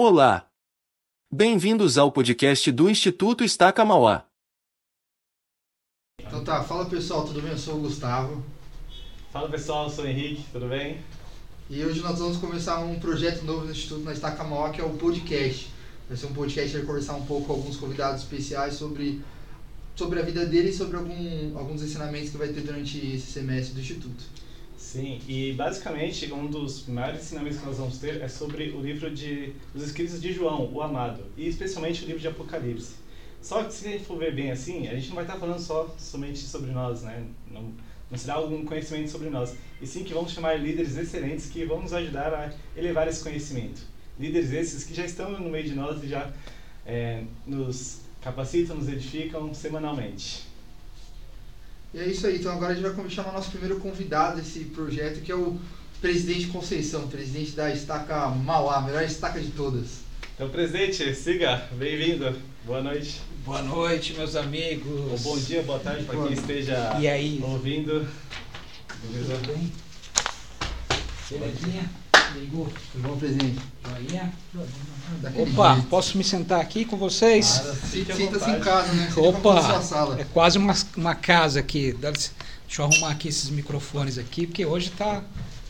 Olá! Bem-vindos ao podcast do Instituto Estaca Mauá. Então tá, fala pessoal, tudo bem? Eu sou o Gustavo. Fala pessoal, eu sou o Henrique, tudo bem? E hoje nós vamos começar um projeto novo no Instituto na Estaca Mauá, que é o podcast. Vai ser um podcast que vai conversar um pouco com alguns convidados especiais sobre, sobre a vida dele e sobre algum, alguns ensinamentos que vai ter durante esse semestre do Instituto. Sim, e basicamente um dos maiores ensinamentos que nós vamos ter é sobre o livro de os escritos de João, o Amado, e especialmente o livro de Apocalipse. Só que se a gente for ver bem assim, a gente não vai estar falando só somente sobre nós, né? Não, não será algum conhecimento sobre nós, e sim que vamos chamar líderes excelentes que vão nos ajudar a elevar esse conhecimento. Líderes esses que já estão no meio de nós e já é, nos capacitam, nos edificam semanalmente. E é isso aí, então agora a gente vai chamar nosso primeiro convidado desse projeto, que é o presidente Conceição, presidente da Estaca Mauá, a melhor estaca de todas. Então, presidente, siga, bem-vindo, boa noite. Boa noite, meus amigos. Ou bom dia, boa tarde para quem esteja E aí? ouvindo. Tudo bem? Belezinha? Ligou? Tudo bom, presidente? Joinha? Daquele Opa, jeito. posso me sentar aqui com vocês? Sinta-se em casa, né? Como Opa, é quase uma, uma casa aqui. Deixa eu arrumar aqui esses microfones aqui, porque hoje tá,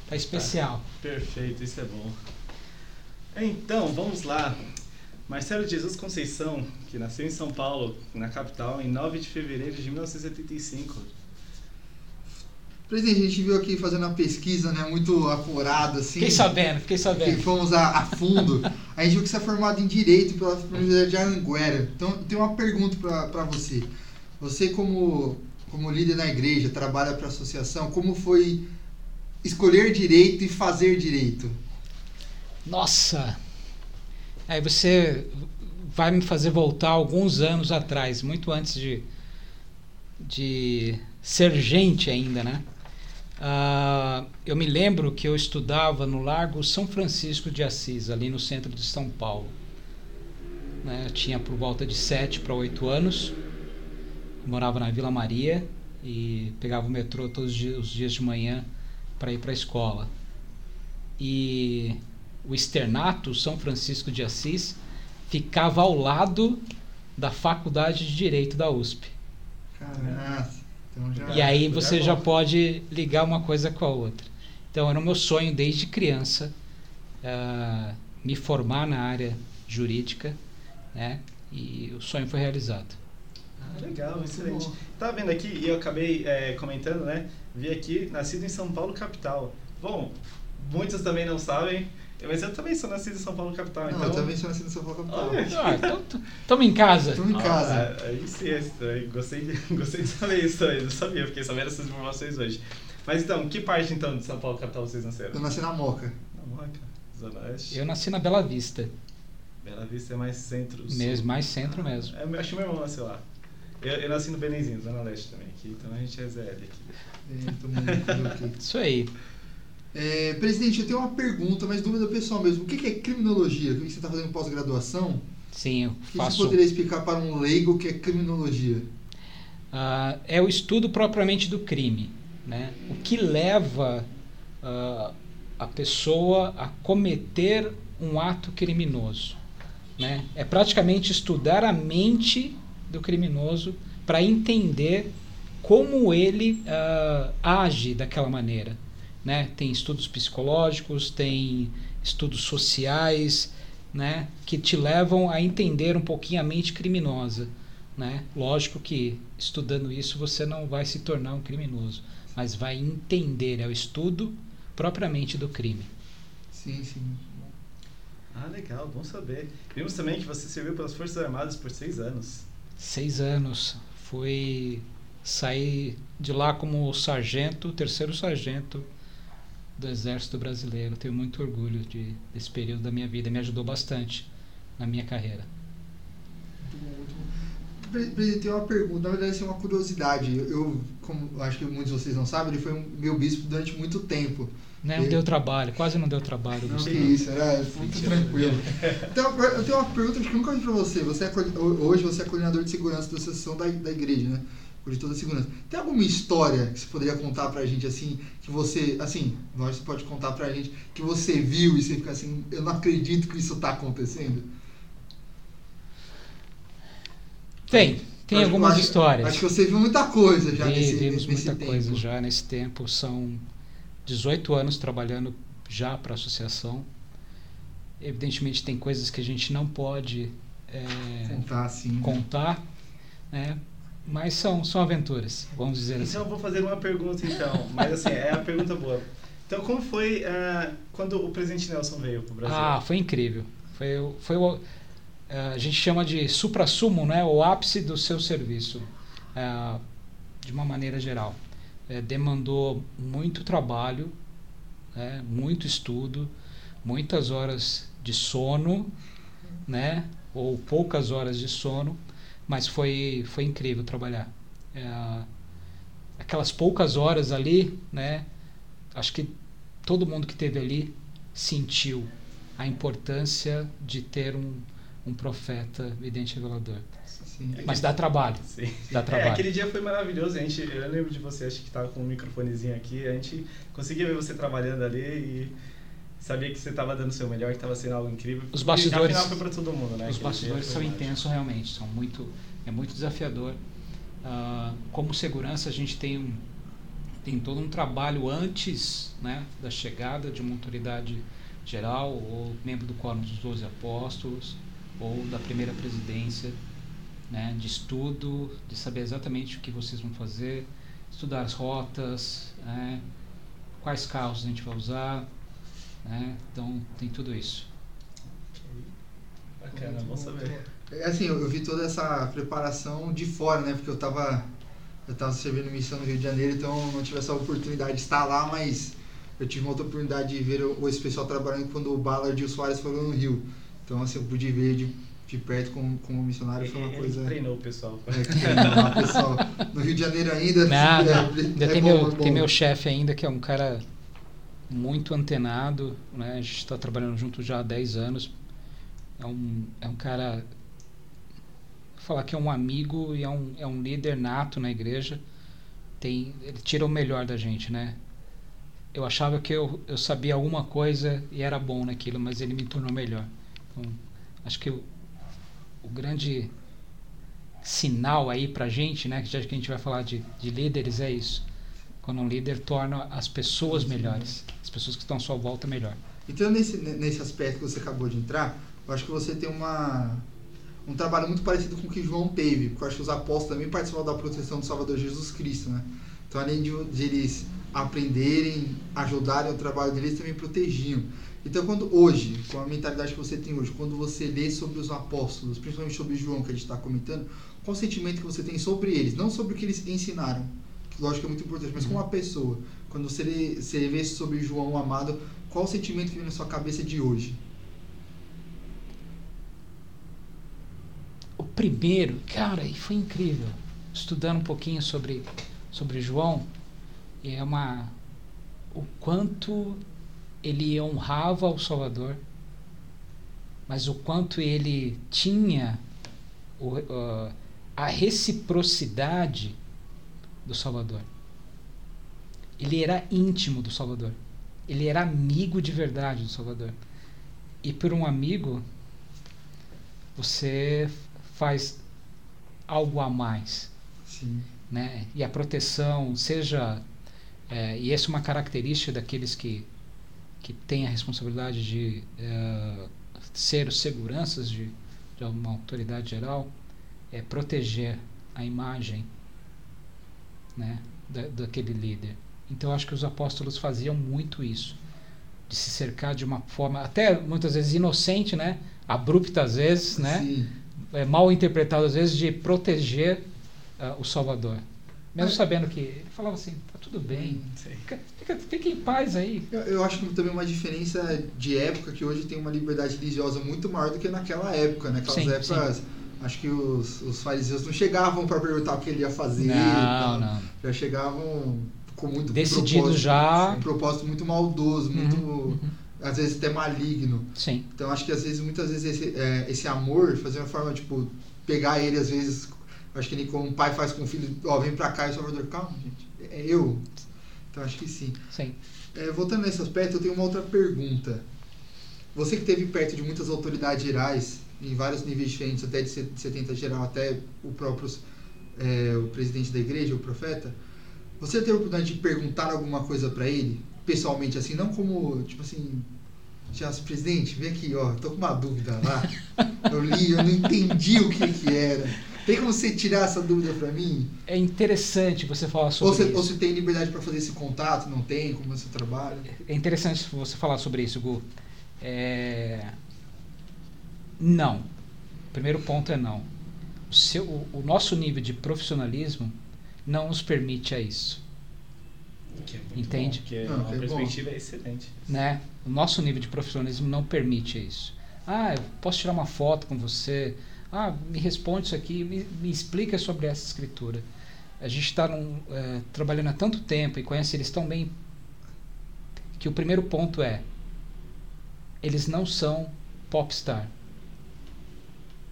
tá especial. Perfeito, isso é bom. Então, vamos lá. Marcelo Jesus Conceição, que nasceu em São Paulo, na capital, em 9 de fevereiro de 1975. Presidente, a gente viu aqui fazendo uma pesquisa, né, muito apurada, assim. Fiquei sabendo, fiquei que sabendo. fomos a, a fundo. A gente viu que você é formado em Direito pela Universidade de Anguera. Então, tenho uma pergunta para você. Você, como, como líder na igreja, trabalha para a associação, como foi escolher direito e fazer direito? Nossa! Aí você vai me fazer voltar alguns anos atrás, muito antes de, de ser gente ainda, né? Ah, eu me lembro que eu estudava no Largo São Francisco de Assis, ali no centro de São Paulo. Né? Eu tinha por volta de 7 para 8 anos. Eu morava na Vila Maria e pegava o metrô todos os dias, de manhã para ir para a escola. E o externato São Francisco de Assis ficava ao lado da Faculdade de Direito da USP. Caraca. Então já... E aí já você é já bom. pode ligar uma coisa com a outra. Então era o meu sonho desde criança ah, me formar na área jurídica, né? E o sonho foi realizado. Ah, legal, excelente. bom. Tá vendo aqui, e eu acabei é, comentando, né? Vi aqui, nascido em São Paulo, capital. Bom, muitos também não sabem, mas eu também sou nascido em São Paulo, capital. Não, então... eu também sou nascido em São Paulo capital. Ah, então tamo em casa. Estamos em casa. Ah, aí sim, aí gostei, de- gostei de saber isso aí, não sabia, fiquei sabendo essas informações hoje. Mas então, que parte então de São Paulo, capital, vocês nasceram? Eu nasci na Moca. Na Moca, Zona Oeste. Eu nasci na Bela Vista, Bela Vista é mais centro. mesmo, mais centro mesmo. É, eu acho que meu irmão nasceu lá. Eu, eu nasci no Benenzinho, Zona Leste também, aqui, então a gente é ZL aqui. É, todo mundo fazer o quê? Isso aí. É, presidente, eu tenho uma pergunta, mas dúvida pessoal mesmo. O que é criminologia? Vi que você está fazendo pós-graduação. Sim, eu O que você faço. poderia explicar para um leigo o que é criminologia? Ah, é o estudo propriamente do crime. Né? O que leva ah, a pessoa a cometer um ato criminoso. Né? É praticamente estudar a mente do criminoso para entender como ele ah, age daquela maneira. Né? Tem estudos psicológicos, tem estudos sociais, né? que te levam a entender um pouquinho a mente criminosa. Né? Lógico que estudando isso você não vai se tornar um criminoso, mas vai entender, é o estudo propriamente do crime. Sim, sim. Ah, legal, bom saber. Vimos também que você serviu pelas Forças Armadas por seis anos. Seis anos, fui sair de lá como sargento, terceiro sargento do Exército Brasileiro. Tenho muito orgulho de, desse período da minha vida, me ajudou bastante na minha carreira. Muito bom, muito bom. Pre- Presidente, tem uma pergunta, na verdade, assim, uma curiosidade. Eu, eu, como acho que muitos de vocês não sabem, ele foi um meu bispo durante muito tempo. Né, Não E- deu trabalho, quase não deu trabalho. Não, que isso, era muito tranquilo. Então, eu tenho uma pergunta que eu nunca fiz pra você. você é, hoje você é coordenador de segurança da associação da, da igreja, né? Ou de toda a segurança. Tem alguma história que você poderia contar pra gente assim, que você, assim, nós você pode contar pra gente que você viu e você fica assim, eu não acredito que isso tá acontecendo? Tem, tem Acho- algumas acho- histórias. Acho que você viu muita coisa já Vi- nesse, vimos nesse muita tempo. coisa já nesse tempo. São 18 anos trabalhando já para a associação. Evidentemente tem coisas que a gente não pode é, Contar assim. contar, né? Mas são, são aventuras, vamos dizer assim. Então eu vou fazer uma pergunta então, mas assim, é a pergunta boa. Então como foi ah, quando o presidente Nelson veio para o Brasil? Ah, foi incrível. Foi, foi o, eh, a gente chama de supra-sumo, né? o ápice do seu serviço, eh, de uma maneira geral. Eh, demandou muito trabalho, né? muito estudo, muitas horas de sono, né? ou poucas horas de sono, mas foi, foi incrível trabalhar. Eh, aquelas poucas horas ali, né? acho que todo mundo que esteve ali sentiu a importância de ter um, um profeta vidente revelador. Sim. Mas dá trabalho, Sim. dá É, trabalho. aquele dia foi maravilhoso. A gente, eu lembro de você, acho que estava com um microfonezinho aqui. A gente conseguia ver você trabalhando ali e sabia que você estava dando o seu melhor, que estava sendo algo incrível. Os E, bastidores- afinal, foi para todo mundo, né? Os bastidores são intensos realmente, são muito, é muito desafiador. Ah, como segurança a gente tem, um- tem todo um trabalho antes né, da chegada de uma autoridade geral ou membro do Quórum dos Doze Apóstolos ou da primeira presidência, né, de estudo, de saber exatamente o que vocês vão fazer, estudar as rotas, né, quais carros a gente vai usar, né, então tem tudo isso. Bacana, bom saber. É assim, eu, eu vi toda essa preparação de fora, né? Porque eu tava, eu tava servindo missão no Rio de Janeiro, então eu não tive essa oportunidade de estar lá, mas eu tive uma outra oportunidade de ver o, esse pessoal trabalhando quando o Ballard e o Soares foram no Rio. Então, assim, eu pude ver de, de perto como, como missionário, foi uma Ele coisa... treinou o pessoal. É, treinou lá, pessoal. No Rio de Janeiro ainda... Não, é, não. é Ainda bom, tem, meu, é bom. tem meu chefe ainda, que é um cara muito antenado, né? A gente está trabalhando junto já há 10 anos. É um, é um cara. vou falar que é um amigo e é um, é um líder nato na igreja. Tem, ele tira o melhor da gente, né? Eu achava que eu, eu sabia alguma coisa e era bom naquilo, mas ele me tornou melhor. Então, acho que o, o grande sinal aí pra gente, né, já que a gente vai falar de, de líderes, é isso. Quando um líder torna as pessoas melhores, as pessoas que estão à sua volta melhor. Então, nesse, nesse aspecto que você acabou de entrar, eu acho que você tem uma, um trabalho muito parecido com o que João teve, porque eu acho que os apóstolos também participaram da proteção do Salvador Jesus Cristo, né? Então, além de, de eles aprenderem, ajudarem o trabalho deles, também protegiam. Então, quando hoje, com a mentalidade que você tem hoje, quando você lê sobre os apóstolos, principalmente sobre João, que a gente está comentando, qual o sentimento que você tem sobre eles? Não sobre o que eles ensinaram, lógico que é muito importante, mas como uma pessoa. Quando você, você vê sobre João amado, qual o sentimento que vem na sua cabeça de hoje? O primeiro, cara, e foi incrível. Estudando um pouquinho sobre, sobre João, é uma o quanto ele honrava o Salvador, mas o quanto ele tinha o, uh, a reciprocidade do Salvador. Ele era íntimo do Salvador. Ele era amigo de verdade do Salvador. E por um amigo, você faz algo a mais, Sim. né? E a proteção, seja é, e essa é uma característica daqueles que que têm a responsabilidade de é, ser os seguranças de, de uma autoridade geral, é proteger a imagem, né, da, daquele líder. Então eu acho que os apóstolos faziam muito isso, de se cercar de uma forma até muitas vezes inocente, né, abrupta às vezes, né, Sim. é, mal interpretado às vezes de proteger uh, o Salvador. Mesmo sabendo que ele falava assim, tá tudo bem, Sim. fica, fica, fica em paz aí. Eu, eu acho que também uma diferença de época que hoje tem uma liberdade religiosa muito maior do que naquela época. Naquelas Sim, épocas, acho que os, os fariseus não chegavam para perguntar o que ele ia fazer. Não, tal. não. Já chegavam com muito Decidido propósito, já. Um propósito muito maldoso, muito. Uhum, uhum. Às vezes até maligno. Sim, Então acho que às vezes, muitas vezes, esse, é, esse amor fazia uma forma, tipo, pegar ele, às vezes, Acho que nem como um pai faz com o filho, ó, vem pra cá e Salvador, calma, gente. É eu. Então acho que sim. Sim. É, voltando nesse aspecto, eu tenho uma outra pergunta. Você que esteve perto de muitas autoridades gerais, em vários níveis diferentes, até de 70 geral, até o próprio é, o presidente da igreja, o profeta, você teve a oportunidade de perguntar alguma coisa para ele, pessoalmente, assim, não como, tipo assim, já, presidente, vem aqui, ó, tô com uma dúvida lá, eu li, eu não entendi o que que era. Tem como você tirar essa dúvida para mim? É interessante você falar sobre ou você, isso. Ou você tem liberdade para fazer esse contato, não tem, como você trabalha? É interessante você falar sobre isso, Gu. É... Não. O primeiro ponto é não. O, seu, o, o nosso nível de profissionalismo não nos permite a isso. Que é Entende? Bom, porque Não, uma que é perspectiva é excelente. Né? O nosso nível de profissionalismo não permite isso. Ah, eu posso tirar uma foto com você. Ah, me responde isso aqui, me, me explica sobre essa escritura. A gente está é, trabalhando há tanto tempo e conhece eles tão bem que o primeiro ponto é eles não são popstar.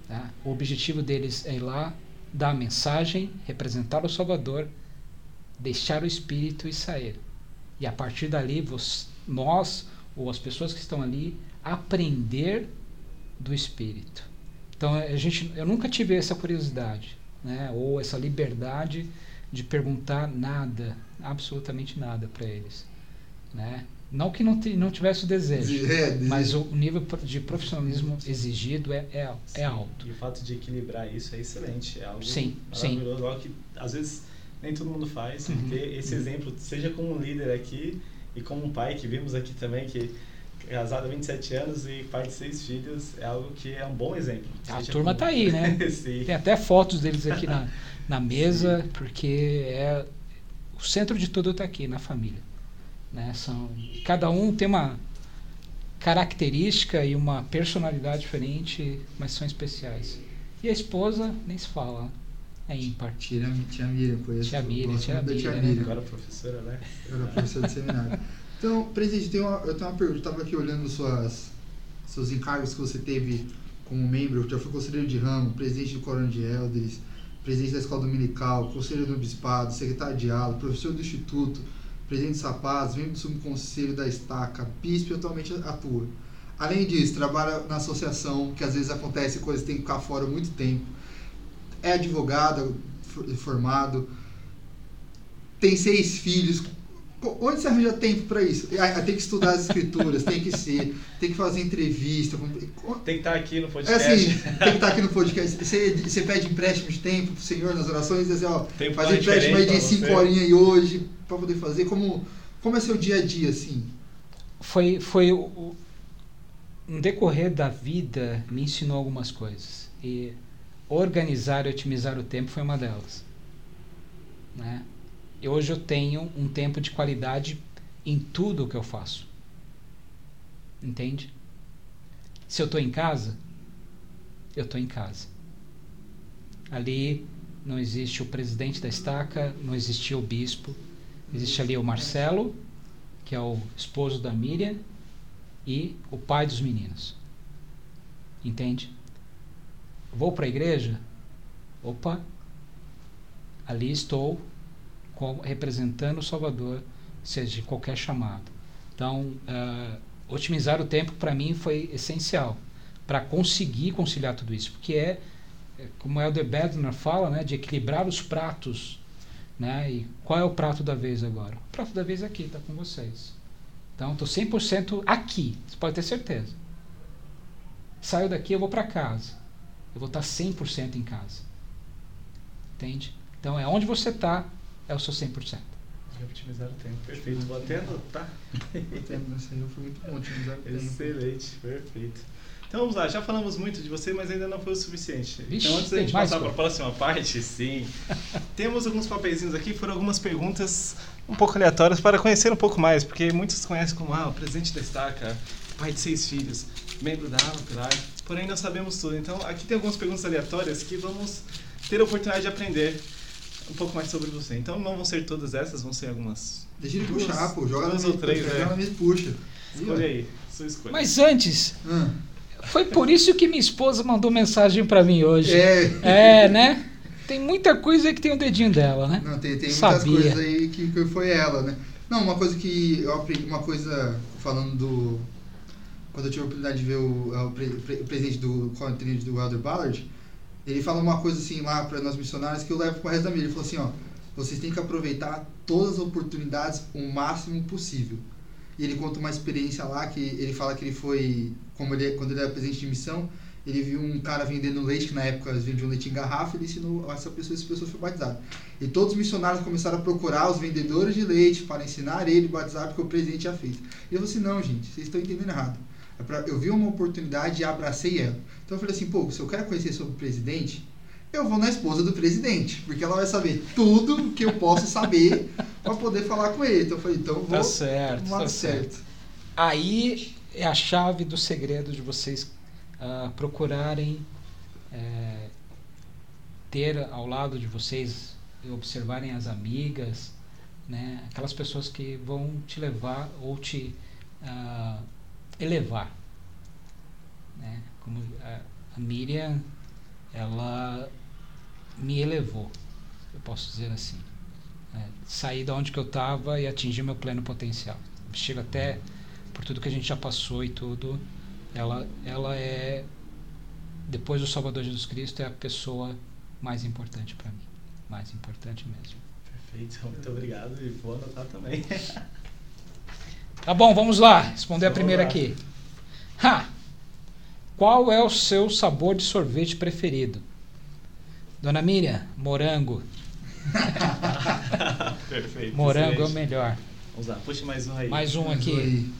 Tá? O objetivo deles é ir lá, dar a mensagem, representar o Salvador, deixar o Espírito e sair. E a partir dali, você, nós, ou as pessoas que estão ali, aprender do Espírito. Então, a gente, eu nunca tive essa curiosidade, né? ou essa liberdade de perguntar nada, absolutamente nada para eles. Né? Não que não, não tivesse o desejo, É, mas o nível de profissionalismo exigido é, é, é alto. E o fato de equilibrar isso é excelente. É algo Sim, sim. algo que às vezes nem todo mundo faz. Uhum. Ter esse exemplo, seja como um líder aqui e como um pai que vimos aqui também, que é casado há 27 anos e pai de seis filhos, é algo que é um bom exemplo. A turma como- tá aí, né? Sim. Tem até fotos deles aqui na, na mesa, porque é o centro de tudo está aqui, na família. Né? São, cada um tem uma característica e uma personalidade diferente, mas são especiais. E a esposa, nem se fala, é ímpar. Tia, tia Miriam, conheço. Tia Miriam, tia Miriam, tia né? Miriam. Agora professora, né? Eu era professor de seminário. Então, presidente, tem uma, eu tenho uma pergunta. Eu estava aqui olhando suas, seus encargos que você teve como membro. Já foi conselheiro de ramo, presidente do Corão de Elders, presidente da escola dominical, conselheiro do bispado, secretário de aula, professor do instituto, presidente Sapaz, membro do subconselho da estaca, bispo e atualmente atua. Além disso, trabalha na associação, que às vezes acontece coisas que tem que ficar fora muito tempo. É advogado, for- formado, tem seis filhos. Onde você arranja tempo para isso? Ah, Tem que estudar as escrituras, tem que ser, tem que fazer entrevista. Tem que estar aqui no É podcast. assim, tem que estar aqui no podcast. Você, você pede empréstimo de tempo pro Senhor nas orações e diz assim, ó, Tem um faz empréstimo aí de diferente pra cinco você. horinhas aí hoje para poder fazer. Como, como é seu dia a dia, assim? Foi, foi o, o- um decorrer da vida me ensinou algumas coisas. E organizar e otimizar o tempo foi uma delas. Né? E hoje eu tenho um tempo de qualidade em tudo o que eu faço. Entende? Se eu estou em casa, eu estou em casa. Ali não existe o presidente da estaca, não existia o bispo. Existe ali o Marcelo, que é o esposo da Miriam, e o pai dos meninos. Entende? Vou para a igreja? Opa! Ali estou representando o Salvador, seja de qualquer chamado. Então, ah, otimizar o tempo para mim foi essencial para conseguir conciliar tudo isso, porque é, como Elder Bednar fala, né, de equilibrar os pratos. Né? E qual é o prato da vez agora? O prato da vez aqui, está com vocês. Então, estou 100% aqui, você pode ter certeza. Saio daqui, eu vou para casa. Eu vou estar 100% em casa. Entende? Então, é onde você está, é o seu 100%. E otimizar o tempo. Perfeito. Vou até anotar. O tempo nessa aí foi muito bom otimizar o tempo. Excelente, perfeito. Então vamos lá, já falamos muito de você, mas ainda não foi o suficiente. Vixe, então antes da gente passar para a próxima parte, sim, temos alguns papeizinhos aqui, foram algumas perguntas um pouco aleatórias para conhecer um pouco mais, porque muitos conhecem como ah, o presidente da estaca, pai de seis filhos, membro da Ala Pilar, porém não sabemos tudo. Então aqui tem algumas perguntas aleatórias que vamos ter a oportunidade de aprender um pouco mais sobre você. Então não vão ser todas essas, vão ser algumas. Deixa ele Duas- puxar, pô. Joga duas na ou três, joga é. na mesa e puxa. Escolha aí, sua escolha. Mas antes, Ah, foi por isso que minha esposa mandou mensagem para mim hoje. é, É, né? tem muita coisa aí que tem o dedinho dela, né? Não, tem, tem muitas Sabia. coisas aí que, que foi ela, né? Não, uma coisa que eu aprendi, uma coisa falando do. Quando eu tive a oportunidade de ver o, é, o, pre- o presidente do Colin Trinity, do Elder Ballard, ele fala uma coisa assim lá para nós missionários que eu levo pro resto da vida. Ele falou assim: ó, vocês têm que aproveitar todas as oportunidades o máximo possível. E ele conta uma experiência lá que ele fala que ele foi, como ele, quando ele era presidente de missão, ele viu um cara vendendo leite, que na época vendiam leite em garrafa, ele ensinou essa pessoa, essa pessoa foi batizada. E todos os missionários começaram a procurar os vendedores de leite para ensinar ele batizar, porque o presidente tinha feito. E eu falei assim, não, gente, vocês estão entendendo errado. É Eu vi uma oportunidade e abracei ela. Então eu falei assim, pô, se eu quero conhecer sobre o presidente, eu vou na esposa do presidente, porque ela vai saber tudo que eu posso saber para poder falar com ele. Então eu falei, então eu vou Tá certo, tá lado certo. Aí é a chave do segredo de vocês ah, procurarem é, ter ao lado de vocês e observarem as amigas, né? aquelas pessoas que vão te levar ou te ah, elevar. Né? Como a, a Miriam, ela me elevou, eu posso dizer assim. É, sair da onde que eu estava e atingir meu pleno potencial. Chega até por tudo que a gente já passou e tudo, ela, ela é depois do Salvador Jesus Cristo é a pessoa mais importante para mim, mais importante mesmo. Perfeito, muito obrigado e vou anotar também. Tá bom, vamos lá, responder a Vamos primeira lá. aqui. Ha! Qual é o seu sabor de sorvete preferido? Dona Miriam, morango. Perfeito. Morango é o excelente. melhor. Vamos lá, puxa mais um aí. Mais um aqui.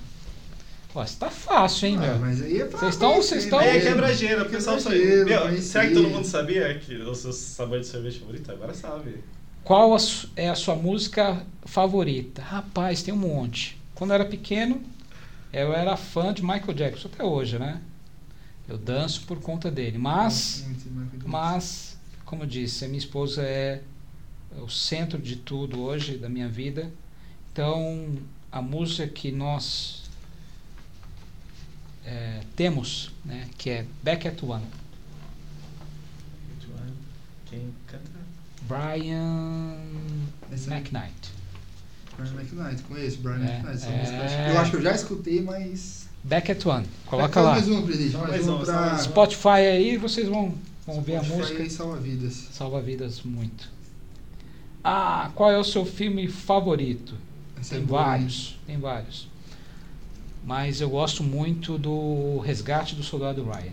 Ó, isso tá fácil, hein, Ah, meu? mas aí é pra Vocês estão- vocês estão- Aí é quebra-gelo, o pessoal sabe. Quebra-gelo, Meu, será que todo mundo sabia que o seu sabor de sorvete favorito? Agora sabe. Qual a é a sua música favorita? Rapaz, tem um monte. Quando eu era pequeno, eu era fã de Michael Jackson, até hoje, né? Eu danço por conta dele. Mas, mas, como eu disse, a minha esposa é o centro de tudo hoje da minha vida. Então, a música que nós é, temos, né, que é Back at One, Quem canta? Brian é- McKnight. Brian McKnight, conheço Brian É, McKnight. essa é. música eu acho- que eu já escutei, mas. Back at One. Coloca lá. mais uma, presidente. Mais, mais uma, pra. Spotify aí, vocês vão, vão ver a Spotify música. aí salva vidas. Salva vidas muito. Ah, qual é o seu filme favorito? Essa é Tem hein? vários, tem vários. Mas eu gosto muito do Resgate do Soldado Ryan.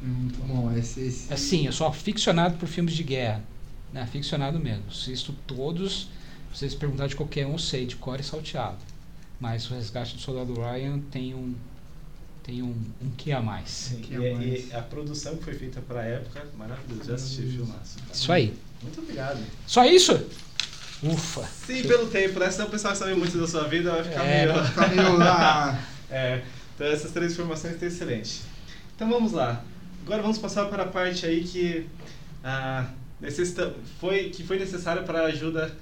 Muito bom. Esse, esse... Assim, eu sou aficionado por filmes de guerra. Né? Aficionado mesmo. Assisto todos. Se vocês perguntarem de qualquer um, sei, de cor e salteado. Mas o Resgate do Soldado Ryan tem um tem um, um que a mais. Sim, Que e, é mais? e a produção que foi feita pra época, maravilhoso. Já assisti o filmaço. Isso aí. Muito obrigado. Só isso? Ufa. Sim, pelo tempo, né? Senão o pessoal sabe muito da sua vida, vai ficar É, meio. Fica meio. Ah, É, então essas três informações estão excelentes. Então vamos lá. Agora vamos passar para a parte aí que ah, necessita, foi, que foi necessária para a ajuda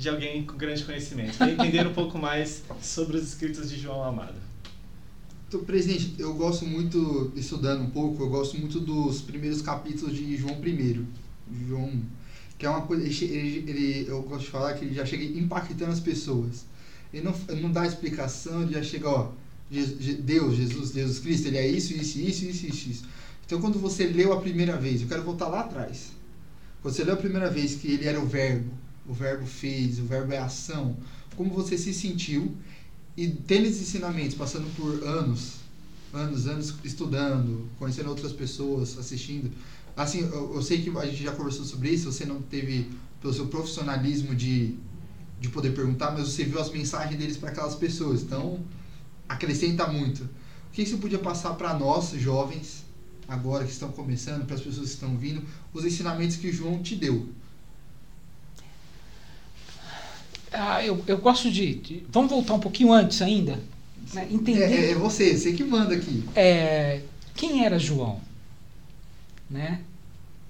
de alguém com grande conhecimento. Para entender um pouco mais sobre os escritos de João Amado. Então, presidente, eu gosto muito, estudando um pouco, eu gosto muito dos primeiros capítulos de João I. João 1. Que é uma coisa. Ele, ele, eu gosto de falar que ele já chega impactando as pessoas. Ele não, não dá explicação, ele já chega, ó. Deus, Jesus, Jesus Cristo, ele é isso, isso, isso, isso, isso. Então, quando você leu a primeira vez, eu quero voltar lá atrás. Quando você leu a primeira vez que ele era o Verbo, o Verbo fez, o Verbo é ação, como você se sentiu e tendo esses ensinamentos, passando por anos, anos, anos estudando, conhecendo outras pessoas, assistindo. Assim, eu, eu sei que a gente já conversou sobre isso, você não teve, pelo seu profissionalismo de, de poder perguntar, mas você viu as mensagens deles para aquelas pessoas. Então, acrescenta muito. O que você podia passar para nós, jovens, agora que estão começando, para as pessoas que estão vindo, os ensinamentos que João te deu? Ah, eu, eu gosto de, de- Vamos voltar um pouquinho antes ainda. Né? Entender. É, é, é você, você que manda aqui. é, quem era João? Né?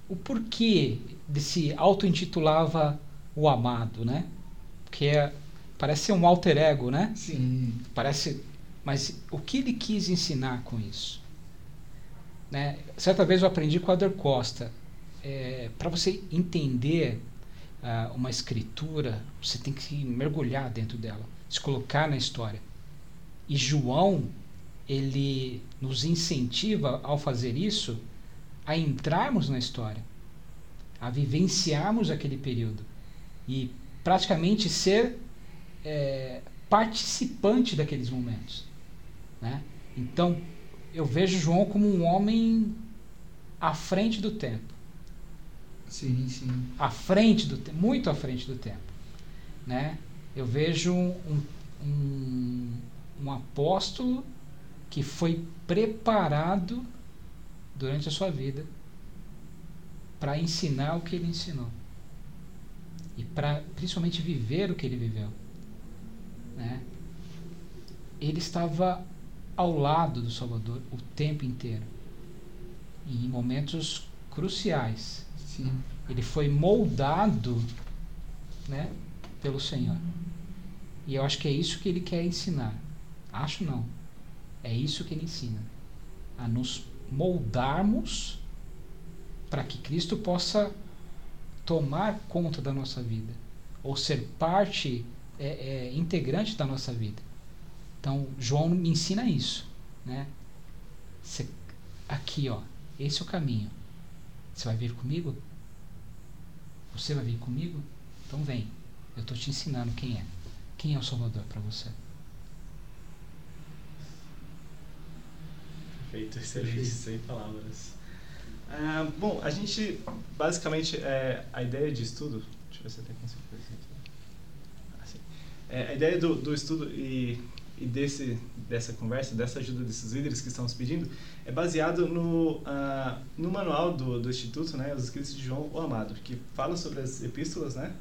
O porquê desse auto-intitulava o amado, né? Porque é, parece ser um alter ego, né? Sim. Parece, mas o que ele quis ensinar com isso? Né? Certa vez eu aprendi com o Ader Costa é, para você entender uh, uma escritura, você tem que mergulhar dentro dela, se colocar na história. E João, ele nos incentiva ao fazer isso a entrarmos na história, a vivenciarmos aquele período e praticamente ser é, participante daqueles momentos. Né? Então, eu vejo João como um homem à frente do tempo. Sim, sim. À frente do tempo, muito à frente do tempo. Né? Eu vejo um, um, um apóstolo que foi preparado durante a sua vida para ensinar o que ele ensinou e para principalmente viver o que ele viveu. Né? Ele estava ao lado do Salvador o tempo inteiro, em momentos cruciais. Sim. Ele foi moldado né, pelo Senhor. E eu acho que é isso que ele quer ensinar. Acho não. É isso que ele ensina. A nos moldarmos para que Cristo possa tomar conta da nossa vida ou ser parte é, é, integrante da nossa vida. Então João me ensina isso, né? Aqui, ó, esse é o caminho. Você vai vir comigo? Você vai vir comigo? Então vem. Eu estou te ensinando quem é. Quem é o Salvador para você? Perfeito, excelente, sem palavras. Ah, bom, a gente, basicamente, é, a ideia de estudo. Deixa eu ver se eu tenho consigo assim. é, A ideia do, do estudo e, e desse, dessa conversa, dessa ajuda desses líderes que estão nos pedindo, é baseado no, uh, no manual do, do Instituto, né, Os Escritos de João o Amado, que fala sobre as epístolas, né,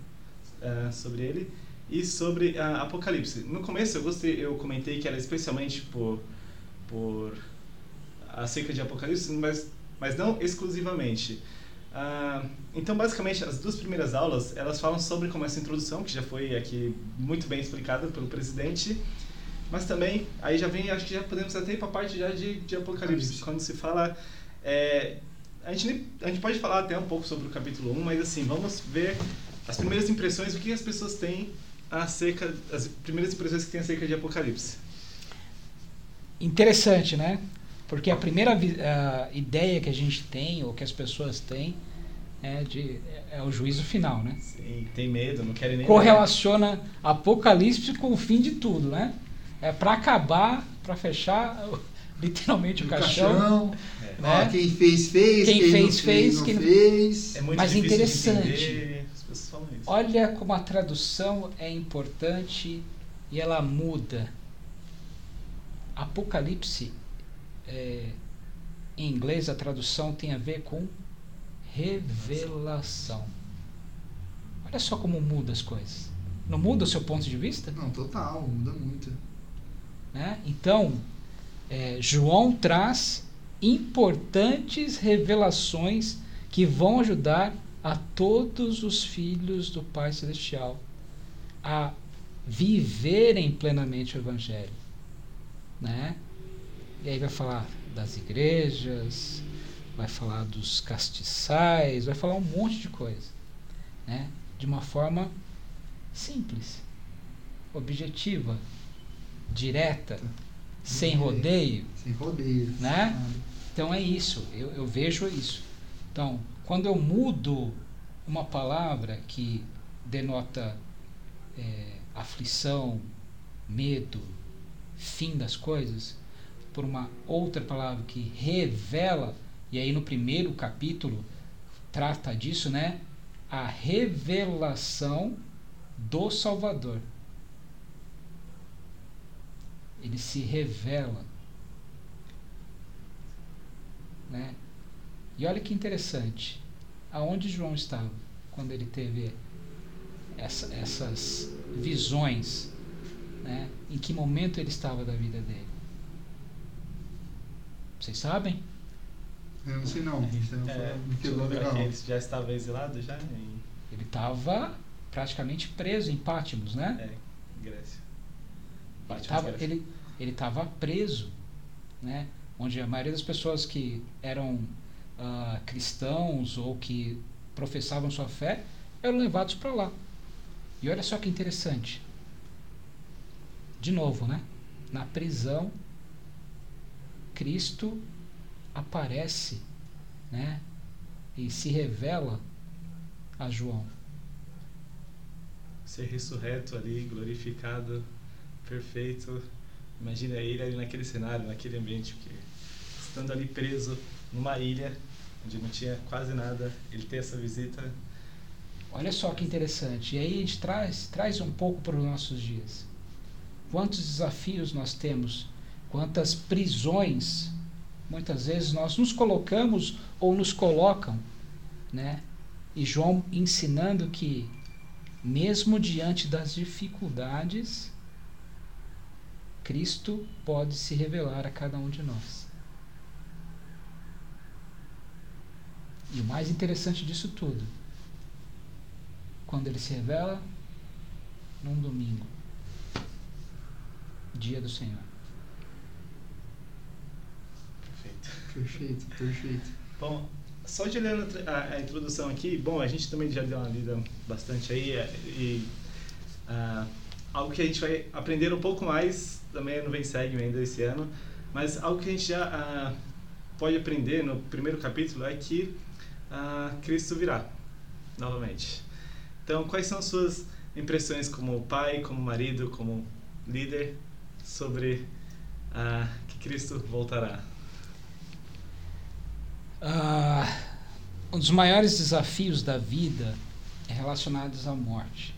uh, sobre ele, e sobre uh, Apocalipse. No começo eu gostei, eu comentei que era especialmente por, por acerca de Apocalipse, mas, mas não exclusivamente. Uh, então, basicamente, as duas primeiras aulas elas falam sobre como essa introdução, que já foi aqui muito bem explicada pelo presidente, mas também, aí já vem, acho que já podemos até ir para a parte já de, de Apocalipse, quando se fala. É, a, gente nem, a gente pode falar até um pouco sobre o capítulo 1, mas assim, vamos ver as primeiras impressões, o que as pessoas têm acerca, as primeiras impressões que têm acerca de Apocalipse. Interessante, né? Porque a primeira uh, ideia que a gente tem, ou que as pessoas têm, é, de, é o juízo final, né? Sim, tem medo, não querem nem. Correlaciona. Apocalipse com o fim de tudo, né? É para acabar, para fechar literalmente o, o caixão. caixão é. né? quem fez, fez. Quem, quem fez, fez. Não quem fez. É muito Mas interessante. Olha como a tradução é importante e ela muda. Apocalipse é, em inglês a tradução tem a ver com revelação. Olha só como muda as coisas. Não muda o seu ponto de vista? Não, total, muda muito. Né? Então, é, João traz importantes revelações que vão ajudar a todos os filhos do Pai Celestial a viverem plenamente o Evangelho. Né? E aí vai falar das igrejas, vai falar dos castiçais, vai falar um monte de coisa. Né? De uma forma simples, objetiva, direta, sem rodeio. Sem rodeio. Né? Então é isso, eu, eu vejo isso. Então, quando eu mudo uma palavra que denota é, aflição, medo, fim das coisas, por uma outra palavra que revela, e aí no primeiro capítulo trata disso, né? A revelação do Salvador. Ele se revela. Né? E olha que interessante. Aonde João estava quando ele teve essa, essas visões? Né? Em que momento ele estava da vida dele? Vocês sabem? Eu não sei não. É, é, ele já estava exilado já? Em... Ele estava praticamente preso em Pátimos, né? É, Grécia. Pátimos, ele ele estava preso, né? Onde a maioria das pessoas que eram uh, cristãos ou que professavam sua fé eram levados para lá. E olha só que interessante. De novo, né? Na prisão, Cristo aparece, né? E se revela a João. Ser ressurreto ali, glorificado, perfeito. Imagina ele ali naquele cenário, naquele ambiente, que estando ali preso numa ilha onde não tinha quase nada, ele tem essa visita. Olha só que interessante. E aí a gente traz, traz um pouco para os nossos dias. Quantos desafios nós temos, quantas prisões muitas vezes nós nos colocamos ou nos colocam, né? E João ensinando que mesmo diante das dificuldades, Cristo pode se revelar a cada um de nós. E o mais interessante disso tudo, quando ele se revela num domingo, dia do Senhor. Perfeito. Perfeito, perfeito. Bom, só de olhando a, a, introdução aqui, bom, a gente também já deu uma lida bastante aí é, e uh, algo que a gente vai aprender um pouco mais também no Vem Segue ainda esse ano, mas algo que a gente já uh, pode aprender no primeiro capítulo é que uh, Cristo virá novamente. Então, quais são as suas impressões como pai, como marido, como líder sobre uh, que Cristo voltará? Um dos maiores desafios da vida é relacionados à morte.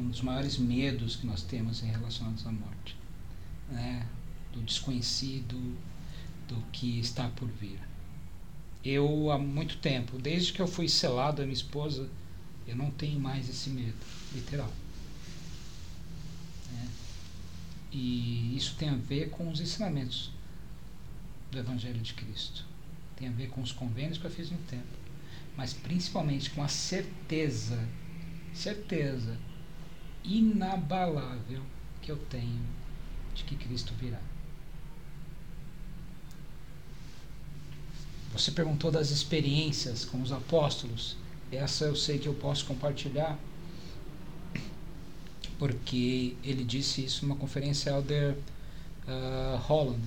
Um dos maiores medos que nós temos é relacionados à morte, né? do desconhecido, do que está por vir eu há muito tempo, desde que eu fui selado a minha esposa, eu não tenho mais esse medo, literal. É. E isso tem a ver com os ensinamentos do Evangelho de Cristo. Tem a ver com os convênios que eu fiz no tempo. Mas principalmente com a certeza, certeza inabalável que eu tenho de que Cristo virá. Você perguntou das experiências com os apóstolos. Essa eu sei que eu posso compartilhar, porque ele disse isso numa conferência Elder uh, Holland.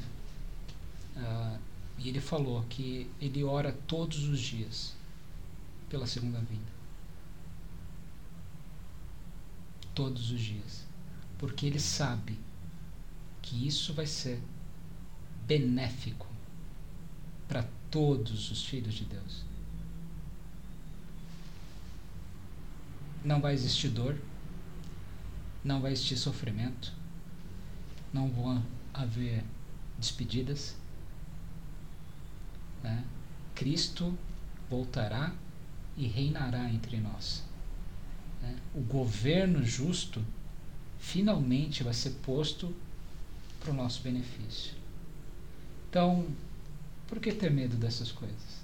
Uh, e ele falou que ele ora todos os dias pela segunda vinda. Todos os dias. Porque ele sabe que isso vai ser benéfico para todos os filhos de Deus. Não vai existir dor, não vai existir sofrimento, não vão haver despedidas. Né? Cristo voltará e reinará entre nós. Né? O governo justo finalmente vai ser posto para o nosso benefício. Então, por que ter medo dessas coisas?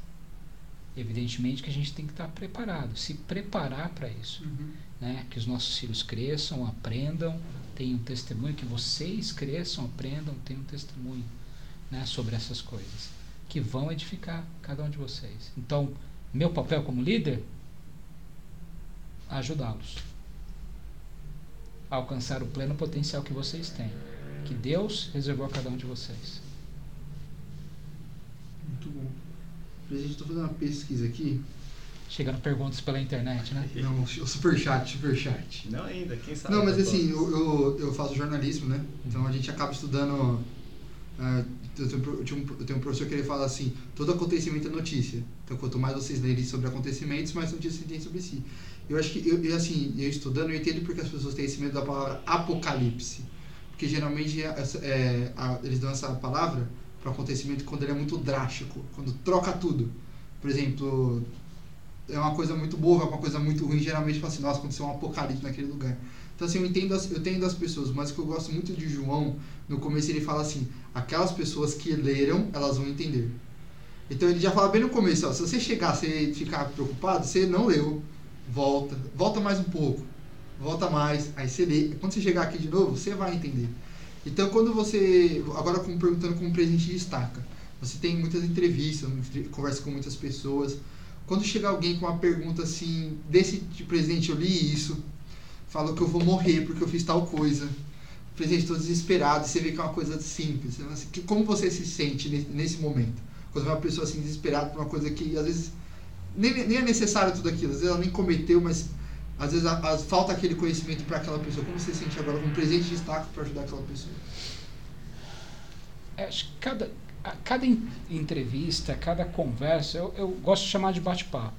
Evidentemente que a gente tem que estar preparado, se preparar para isso. Uhum. Né? Que os nossos filhos cresçam, aprendam, tenham testemunho, que vocês cresçam, aprendam, tenham testemunho né? sobre essas coisas, que vão edificar cada um de vocês. Então, meu papel como líder, ajudá-los a alcançar o pleno potencial que vocês têm, que Deus reservou a cada um de vocês. Muito bom. Presidente, estou fazendo uma pesquisa aqui. Chegando perguntas pela internet, né? Não, o superchat, superchat. Não ainda, quem sabe. Não, mas assim, eu, eu, eu, faço jornalismo, né? Então a gente acaba estudando. Uh, eu, tenho, eu tenho um professor que ele fala assim: todo acontecimento é notícia. Então quanto mais vocês lerem sobre acontecimentos, mais notícias tem sobre si. Eu acho que, eu, assim, eu estudando, eu entendo porque as pessoas têm esse medo da palavra apocalipse. Porque geralmente é, é, eles dão essa palavra para acontecimento quando ele é muito drástico, quando troca tudo. Por exemplo, é uma coisa muito boa, é uma coisa muito ruim, geralmente fala assim, nossa, aconteceu um apocalipse naquele lugar. Então assim, eu entendo as, eu entendo as pessoas, mas o que eu gosto muito de João, no começo ele fala assim, aquelas pessoas que leram, elas vão entender. Então ele já fala bem no começo, ó, se você chegar, você ficar preocupado, você não leu, volta, volta mais um pouco, volta mais, aí você lê. Quando você chegar aqui de novo, você vai entender. Então, quando você. Agora, como perguntando como o presidente destaca. você tem muitas entrevistas, conversa com muitas pessoas. Quando chega alguém com uma pergunta assim, desse de presidente, eu li isso, falou que eu vou morrer porque eu fiz tal coisa. Presidente, estou desesperado. Você vê que é uma coisa simples. Como você se sente nesse momento? Quando uma pessoa assim desesperada por uma coisa que às vezes nem, nem é necessário tudo aquilo, às vezes ela nem cometeu, mas às vezes a, a, falta aquele conhecimento para aquela pessoa. Como você se sente agora como presente de destaque para ajudar aquela pessoa? É, acho que cada, cada entrevista, cada conversa, eu, eu gosto de chamar de bate-papo.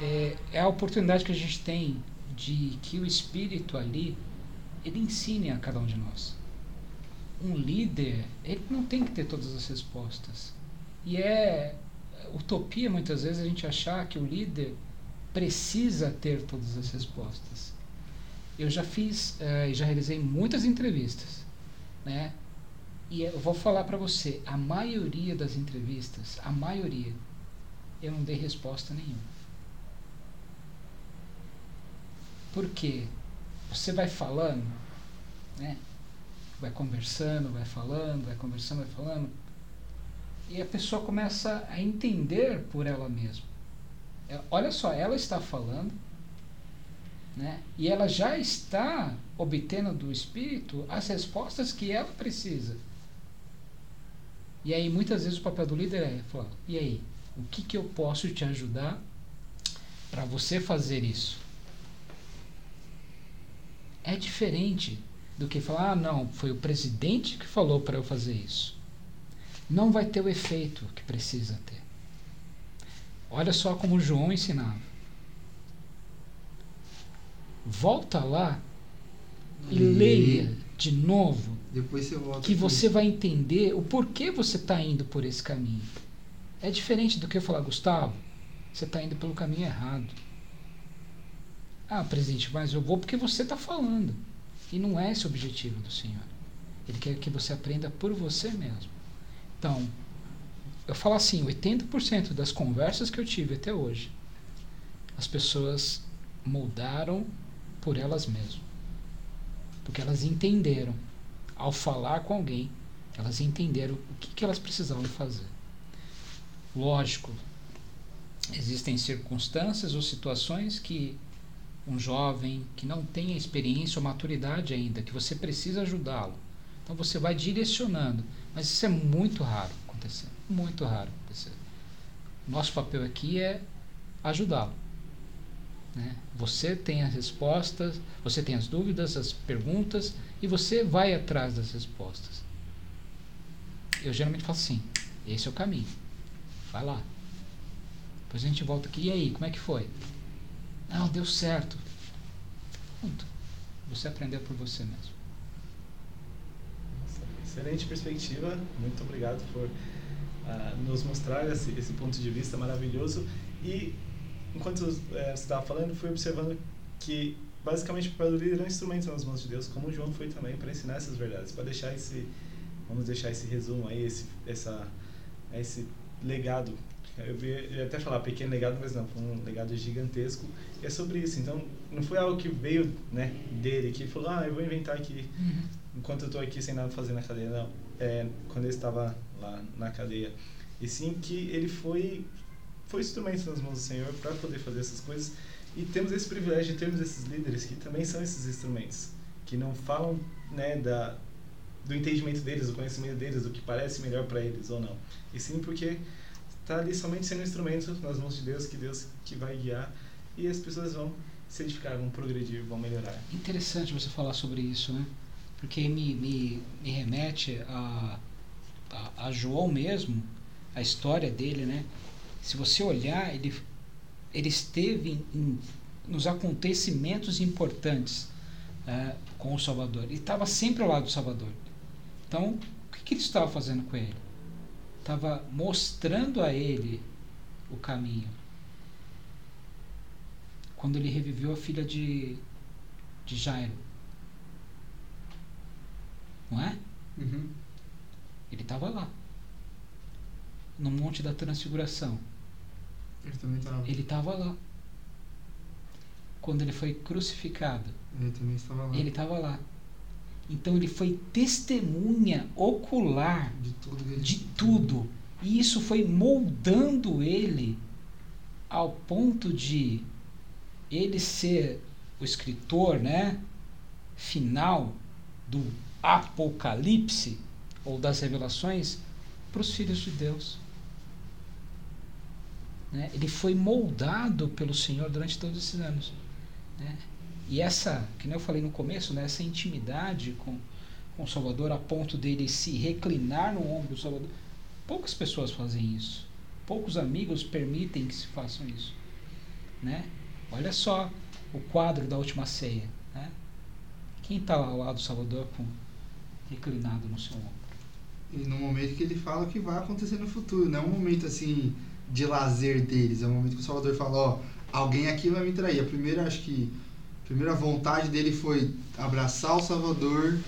É, é a oportunidade que a gente tem de que o espírito ali ele ensine a cada um de nós. Um líder, ele não tem que ter todas as respostas. E é utopia muitas vezes a gente achar que o líder precisa ter todas as respostas. Eu já fiz e uh, já realizei muitas entrevistas, né? E eu vou falar para você, a maioria das entrevistas, a maioria, eu não dei resposta nenhuma. Por quê? Você vai falando, né? Vai conversando, vai falando, vai conversando, vai falando. E a pessoa começa a entender por ela mesma. É, olha só, ela está falando, né? E ela já está obtendo do espírito as respostas que ela precisa. E aí muitas vezes o papel do líder é falar: "E aí, o que que eu posso te ajudar para você fazer isso?" É diferente do que falar: "Ah, não, foi o presidente que falou para eu fazer isso." Não vai ter o efeito que precisa ter. Olha só como João ensinava. Volta lá e, leia de novo. Depois você volta. Que você vai entender o porquê você está indo por esse caminho. É diferente do que eu falar, Gustavo, você está indo pelo caminho errado. Ah, presidente, mas eu vou porque você está falando. E não é esse o objetivo do Senhor. Ele quer que você aprenda por você mesmo. Então, eu falo assim, 80% das conversas que eu tive até hoje, as pessoas moldaram por elas mesmas. Porque elas entenderam, ao falar com alguém, elas entenderam o que, que elas precisavam fazer. Lógico, existem circunstâncias ou situações que um jovem que não tem experiência ou maturidade ainda, que você precisa ajudá-lo. Então você vai direcionando, mas isso é muito raro acontecer. Muito raro acontecer. Nosso papel aqui é ajudá-lo. Né? Você tem as respostas, você tem as dúvidas, as perguntas e você vai atrás das respostas. Eu geralmente falo assim: esse é o caminho. Vai lá. Depois a gente volta aqui. E aí, como é que foi? Não, deu certo. Pronto. Você aprendeu por você mesmo. Excelente perspectiva. Muito obrigado por uh, nos mostrar esse, esse, ponto de vista maravilhoso. E enquanto é, você estava falando, fui observando que basicamente o papel do líder é um instrumento nas mãos de Deus, como o João foi também para ensinar essas verdades, para deixar esse, vamos deixar esse resumo aí, esse, essa, esse legado. Eu ia até falar pequeno legado, mas não, foi um legado gigantesco. E é sobre isso. Então, não foi algo que veio né, dele, que falou, ah, eu vou inventar aqui, uhum. Enquanto eu estou aqui sem nada fazer na cadeia. Não, é, quando ele estava lá na cadeia. E sim que ele foi foi instrumento nas mãos do Senhor para poder fazer essas coisas. E temos esse privilégio de termos esses líderes que também são esses instrumentos, que não falam né, da, do entendimento deles, do conhecimento deles, do que parece melhor para eles ou não. E sim porque está ali somente sendo um instrumento nas mãos de Deus, que Deus que vai guiar e as pessoas vão se edificar, vão progredir, vão melhorar. Interessante você falar sobre isso, né? Porque me, me, me remete a a, a João mesmo, a história dele, né? Se você olhar, ele, ele esteve em, em, nos acontecimentos importantes uh, com o Salvador. Ele estava sempre ao lado do Salvador. Então, o que, que ele estava fazendo com ele? Estava mostrando a ele o caminho. Quando ele reviveu a filha de, de Jairo. Não é? Uhum. Ele estava lá. No Monte da Transfiguração. Ele também estava. Ele estava lá. Quando ele foi crucificado. Ele também estava lá. Ele estava lá. Então ele foi testemunha ocular De tudo. ele- de tudo. E isso foi moldando ele ao ponto de ele ser o escritor, né, final do Apocalipse ou das revelações para os filhos de Deus. Né? Ele foi moldado pelo Senhor durante todos esses anos. Né? E essa, que eu falei no começo, né, essa intimidade com, com o Salvador a ponto dele se reclinar no ombro do Salvador. Poucas pessoas fazem isso. Poucos amigos permitem que se façam isso. Né? Olha só o quadro da última ceia. Né? Quem está lá ao lado do Salvador com, reclinado no seu ombro? E no momento que ele fala o que vai acontecer no futuro. Não é um momento assim de lazer deles. É um momento que o Salvador fala, ó, alguém aqui vai me trair. A primeira, acho que. A primeira vontade dele foi abraçar o Salvador.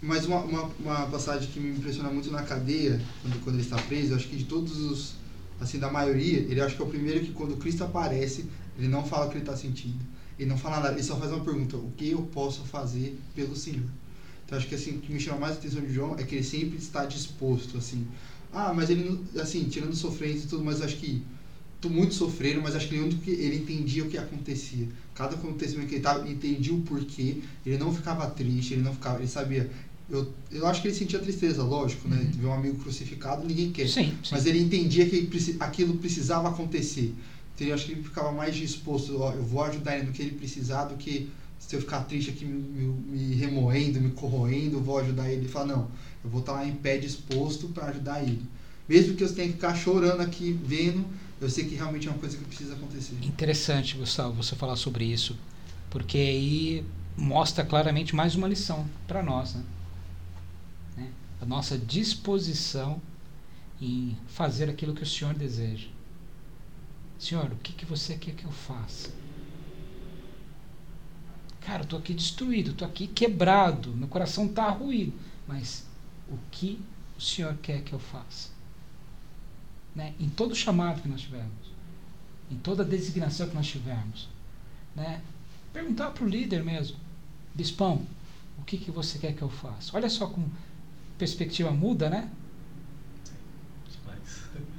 Mas uma, uma, uma passagem que me impressiona muito na cadeia, quando, quando ele está preso, eu acho que de todos os. Assim, da maioria, ele acho que é o primeiro que quando Cristo aparece, ele não fala o que ele está sentindo. Ele não fala nada, ele só faz uma pergunta: o que eu posso fazer pelo Senhor? Então acho que assim, o que me chama mais a atenção de João é que ele sempre está disposto, assim. Ah, mas ele, assim, tirando sofrência e tudo, mas acho que muito sofrendo, mas acho que ele, único que ele entendia o que acontecia. Cada acontecimento que ele estava, entendia o porquê. Ele não ficava triste, ele não ficava, ele sabia. Eu, eu acho que ele sentia tristeza, lógico, né? Uhum. Ver um amigo crucificado, ninguém quer. Sim, sim. Mas ele entendia que aquilo precisava acontecer. Então eu acho que ele ficava mais disposto, ó, eu vou ajudar ele no que ele precisar do que se eu ficar triste aqui me, me, remoendo, me corroendo, vou ajudar ele. Fala, não, eu vou estar em pé disposto para ajudar ele. Mesmo que eu tenha que ficar chorando aqui, vendo, eu sei que realmente é uma coisa que precisa acontecer. Interessante, Gustavo, você falar sobre isso, porque aí mostra claramente mais uma lição para nós, né? Né? A nossa disposição em fazer aquilo que o Senhor deseja. Senhor, o que, que você quer que eu faça? Cara, eu tô aqui destruído, tô aqui quebrado, meu coração tá ruído, mas o que o Senhor quer que eu faça? Né? Em todo chamado que nós tivermos, em toda designação que nós tivermos, né? Perguntar para o líder mesmo, bispão, o que, que você quer que eu faça? Olha só como perspectiva muda, né?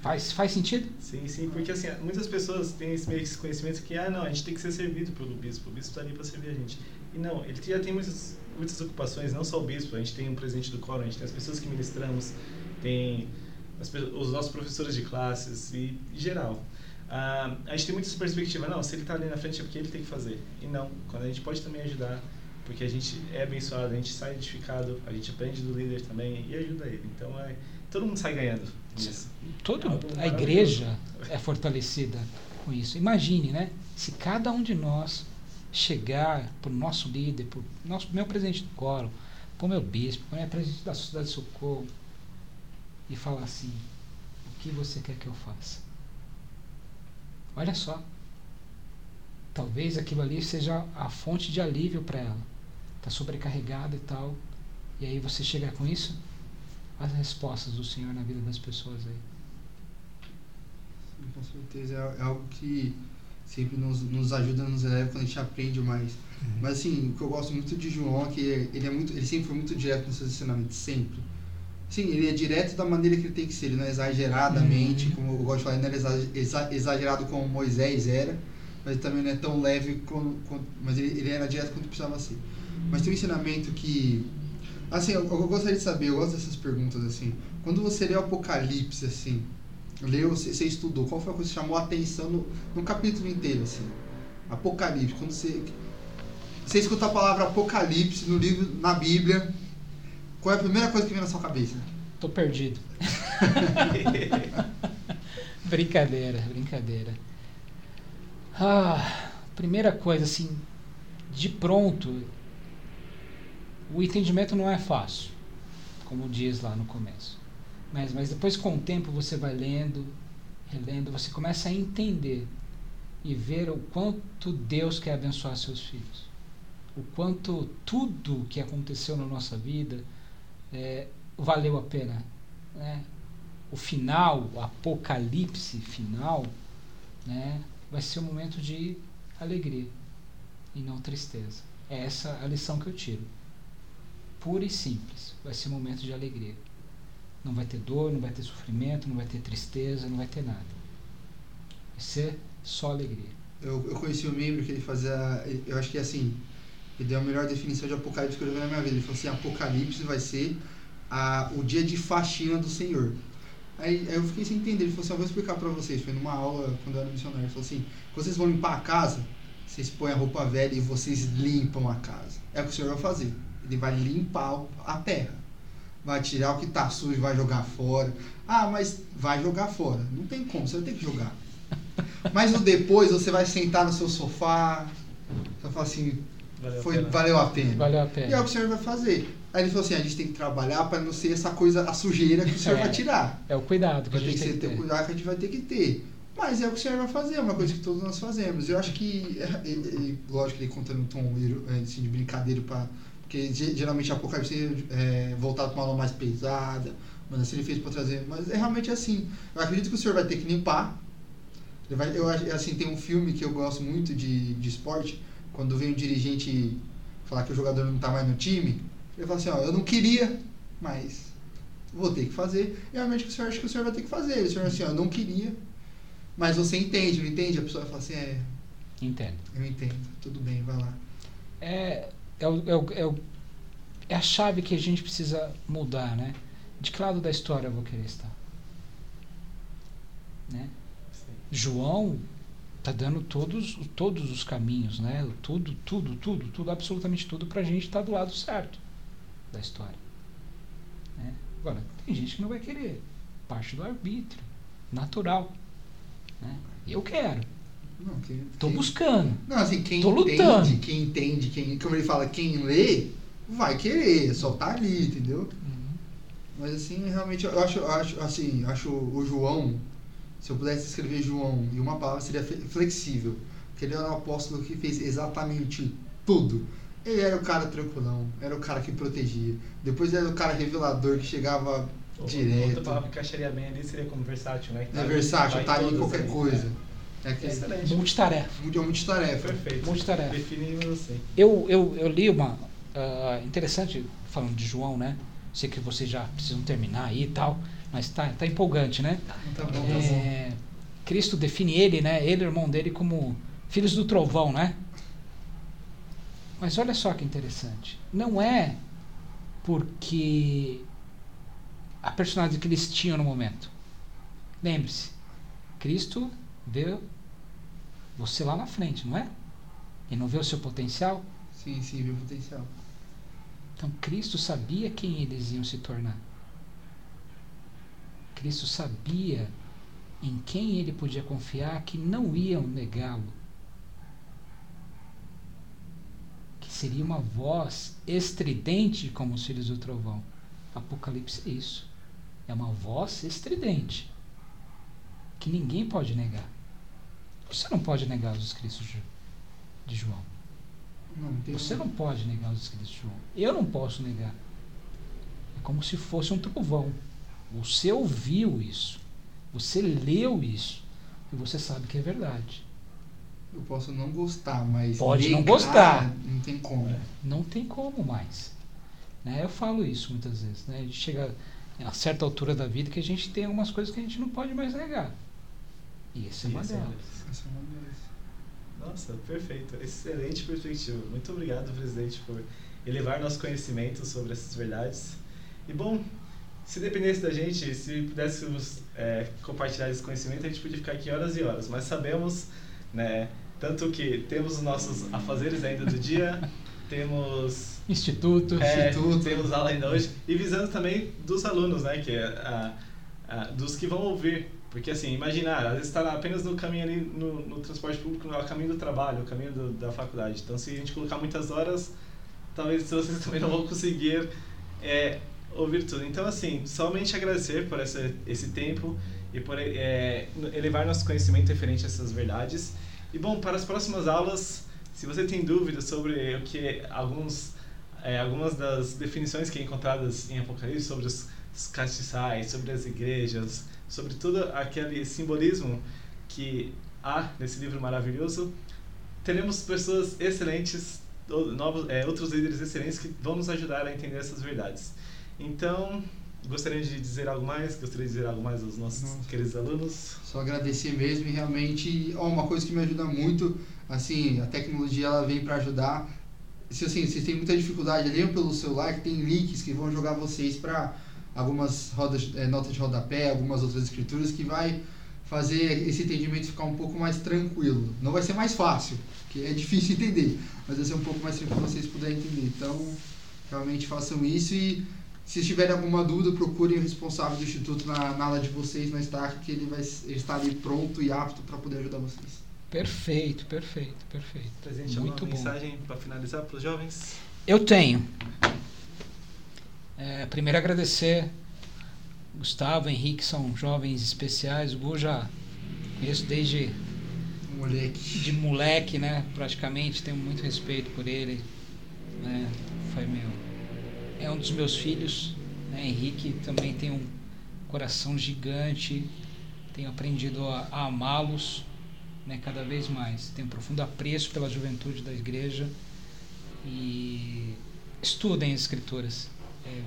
Faz, faz sentido? Sim, sim, porque assim, muitas pessoas têm esse meio esse conhecimento que, ah, não, a gente tem que ser servido pelo bispo, o bispo está ali para servir a gente. E não, ele já tem muitas, muitas ocupações, não só o bispo, a gente tem um presidente do coro, a gente tem as pessoas que ministramos, tem as os nossos professores de classes e geral. Ah, a gente tem muita essa perspectiva, não, se ele está ali na frente é porque ele tem que fazer. E não, quando a gente pode também ajudar, porque a gente é abençoado, a gente sai edificado, a gente aprende do líder também e ajuda ele. Então, é, todo mundo sai ganhando nisso. Todo, a igreja é fortalecida com isso. Imagine, né? Se cada um de nós chegar para o nosso líder, para o nosso, meu presidente do coro, para o meu bispo, para o meu presidente da Sociedade de Socorro, e falar assim: o que você quer que eu faça? Olha só. Talvez aquilo ali seja a fonte de alívio para ela. Está sobrecarregada e tal. E aí você chegar com isso, as respostas do Senhor na vida das pessoas aí. Sim, com certeza é, é algo que sempre nos, nos ajuda, nos eleva quando a gente aprende mais. Mas assim, o que eu gosto muito de João é que ele, é muito, ele sempre foi muito direto nos seus ensinamentos, sempre. Sim, ele é direto da maneira que ele tem que ser, ele não é exageradamente, Uhum. como eu gosto de falar, ele não exa- exagerado como Moisés era, mas também não é tão leve, como, como- mas ele, ele era direto quanto precisava ser. Mas tem um ensinamento que, assim, eu, eu gostaria de saber, eu gosto dessas perguntas, assim, quando você lê o Apocalipse, assim, leu, você, você estudou, qual foi a coisa que chamou a atenção no, no capítulo inteiro, assim? Apocalipse, quando você, você escuta a palavra Apocalipse no livro, na Bíblia, qual é a primeira coisa que vem na sua cabeça? Tô perdido. brincadeira, brincadeira. Ah, primeira coisa, assim, de pronto, o entendimento não é fácil, como diz lá no começo. Mas, mas depois, com o tempo, você vai lendo, relendo, você começa a entender e ver o quanto Deus quer abençoar seus filhos. O quanto tudo que aconteceu na nossa vida é, valeu a pena. Né? O final, o apocalipse final, né, vai ser um momento de alegria e não tristeza. É essa a lição que eu tiro. Pura e simples. Vai ser um momento de alegria. Não vai ter dor, não vai ter sofrimento, não vai ter tristeza, não vai ter nada. Vai ser só alegria. Eu, eu conheci um membro que ele fazia. Eu acho que assim. Ele deu a melhor definição de Apocalipse que eu vi na minha vida. Ele falou assim: Apocalipse vai ser a, o dia de faxina do Senhor. Aí, aí eu fiquei sem entender. Ele falou assim: Eu vou explicar pra vocês. Foi numa aula quando eu era missionário. Ele falou assim: Quando vocês vão limpar a casa, vocês põem a roupa velha e vocês limpam a casa. É o que o Senhor vai fazer. Ele vai limpar a terra. Vai tirar o que tá sujo, vai jogar fora. Ah, mas vai jogar fora. Não tem como, você vai ter que jogar. Mas no depois você vai sentar no seu sofá. Você vai falar assim: Valeu foi, a pena. valeu a pena. Valeu a E é o pena. que o Senhor vai fazer. Aí ele falou assim: a gente tem que trabalhar para não ser essa coisa, a sujeira que o Senhor É. vai tirar. É o cuidado que a Vai ter gente que tem que ter ter. cuidado que a gente vai ter que ter. Mas é o que o Senhor vai fazer, é uma coisa que todos nós fazemos. Eu acho que, é, ele, ele- lógico que ele conta num tom é, assim, de brincadeira, pra, porque ge- geralmente a Apocalipse é voltado para uma aula mais pesada, mas assim ele fez para trazer. Mas é realmente assim. Eu acredito que o Senhor vai ter que limpar. Ele vai, eu assim, tem um filme que eu gosto muito de, de esporte, quando vem um dirigente falar que o jogador não está mais no time, ele fala assim, ó, eu não queria, mas vou ter que fazer. E realmente o senhor acha que o senhor vai ter que fazer. O senhor assim, ó, eu não queria, mas você entende, não entende? A pessoa fala assim, é, Entende? eu entendo, tudo bem, vai lá. É, é, o, é, o, é, o, é a chave que a gente precisa mudar, né? De que lado da história eu vou querer estar? Né? João está dando todos, todos os caminhos, né? Tudo, tudo, tudo, tudo, absolutamente tudo para a gente estar do lado certo da história. né? Agora, tem gente que não vai querer. Parte do arbítrio, natural. Né? Eu quero. Não, quem, Estou quem- buscando. Não, assim, quem Tô entende, lutando. quem entende, quem, como ele fala, quem lê, vai querer, só tá ali, entendeu? Mas assim, realmente, eu acho, acho assim, acho o João, se eu pudesse escrever João em uma palavra, seria flexível. Porque ele era um apóstolo que fez exatamente tudo. Ele era o cara tranquilão, era o cara que protegia. Depois ele era o cara revelador que chegava direto. Outra palavra que encaixaria bem ali seria como versátil, né? Que É tá- versátil, tá ali em qualquer ali, coisa. né? É que é Excelente. Multitarefa. muito, muito tarefa. Perfeito. Multitarefa. Definimos assim. Eu, eu, eu li uma. ah, interessante, falando de João, né? Sei que vocês já precisam terminar aí e tal, mas tá, tá empolgante, né? Tá bom, tá bom. É, Cristo define ele, né? Ele e o irmão dele como filhos do trovão, né? Mas olha só que interessante. Não é porque a personagem que eles tinham no momento. Lembre-se, Cristo vê você lá na frente, não é? E não vê o seu potencial? Sim, sim, viu o potencial. Então Cristo sabia quem eles iam se tornar. Cristo sabia em quem ele podia confiar que não iam negá-lo. Que seria uma voz estridente como os filhos do trovão. Apocalipse é isso. É uma voz estridente que ninguém pode negar. Você não pode negar os escritos de- de João. Não, Você não pode negar os escritos de João. Eu não posso negar. É como se fosse um trovão. Você ouviu isso. Você leu isso. E você sabe que é verdade. Eu posso não gostar, mas. Pode não negar, gostar. Não tem como. Não tem como mais. Né? Eu falo isso muitas vezes. Né? A gente chega a certa altura da vida que a gente tem algumas coisas que a gente não pode mais negar. E essa é uma Isso, delas. É. Nossa, perfeito. Excelente perspectiva. Muito obrigado, presidente, por elevar nosso conhecimento sobre essas verdades. E bom, se dependesse da gente, se pudéssemos é, compartilhar esse conhecimento, a gente podia ficar aqui horas e horas. Mas sabemos, né, tanto que temos os nossos afazeres ainda do dia, temos Instituto. é, Instituto. temos aula ainda hoje e visando também dos alunos, né, que é a, a- dos que vão ouvir, porque assim, imaginar, às vezes está apenas no caminho ali no, no transporte público, no caminho do trabalho, o caminho do- da faculdade. Então, se a gente colocar muitas horas, talvez vocês também não vão conseguir é, ouvir tudo. Então, assim, somente agradecer por essa, esse tempo e por é, elevar nosso conhecimento referente a essas verdades. E bom, para as próximas aulas, se você tem dúvidas sobre o que alguns é, algumas das definições que é encontradas em Apocalipse sobre os castiçais, sobre as igrejas, sobre todo aquele simbolismo que há nesse livro maravilhoso, teremos pessoas excelentes novos, é, outros líderes excelentes que vão nos ajudar a entender essas verdades. Então, gostaria de dizer algo mais? Gostaria de dizer algo mais aos nossos Nossa. queridos alunos? Só agradecer mesmo e realmente, oh, uma coisa que me ajuda muito, assim, a tecnologia ela vem para ajudar. Se assim, vocês têm muita dificuldade, leiam pelo celular que tem links que vão jogar vocês para algumas rodas, é, notas de rodapé, algumas outras escrituras que vai fazer esse entendimento ficar um pouco mais tranquilo. Não vai ser mais fácil, porque é difícil entender, mas vai ser um pouco mais tranquilo vocês puderem entender. Então, realmente façam isso e se tiverem alguma dúvida, procurem o responsável do instituto na, na aula de vocês, na Stark, que ele vai está ali pronto e apto para poder ajudar vocês. Perfeito, perfeito, perfeito. Presente Muito uma bom. mensagem para finalizar para os jovens? Eu tenho. É, primeiro agradecer Gustavo, Henrique são jovens especiais. O Gu já conheço desde moleque. de moleque, né? Praticamente tenho muito respeito por ele. Né? Foi meu, é um dos meus filhos. Né? Henrique também tem um coração gigante. Tenho aprendido a, a amá-los, né? Cada vez mais. Tenho um profundo apreço pela juventude da igreja e estudem as escrituras,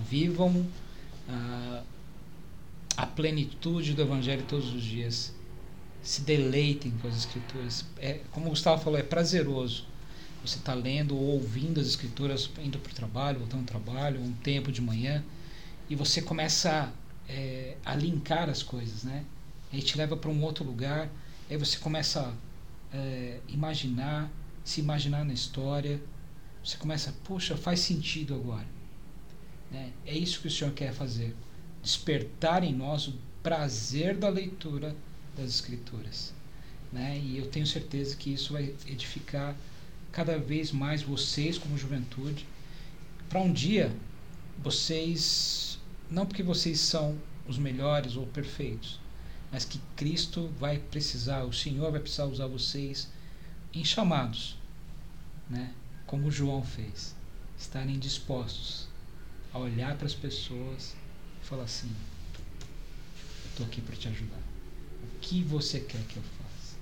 vivam. Ah, a plenitude do Evangelho todos os dias. Se deleitem com as Escrituras. É, como o Gustavo falou, é prazeroso. Você está lendo ou ouvindo as Escrituras, indo para o trabalho, voltando ao trabalho, um tempo de manhã, e você começa a, é, a linkar as coisas, né? Aí te leva para um outro lugar, aí você começa a é, imaginar, se imaginar na história, você começa, poxa, faz sentido agora. Né? É isso que o Senhor quer fazer despertar em nós o prazer da leitura das Escrituras. Né? E eu tenho certeza que isso vai edificar cada vez mais vocês como juventude, para um dia vocês, não porque vocês são os melhores ou perfeitos, mas que Cristo vai precisar, o Senhor vai precisar usar vocês em chamados, né? como João fez, estarem dispostos a olhar para as pessoas e falar assim: estou aqui para te ajudar. O que você quer que eu faça?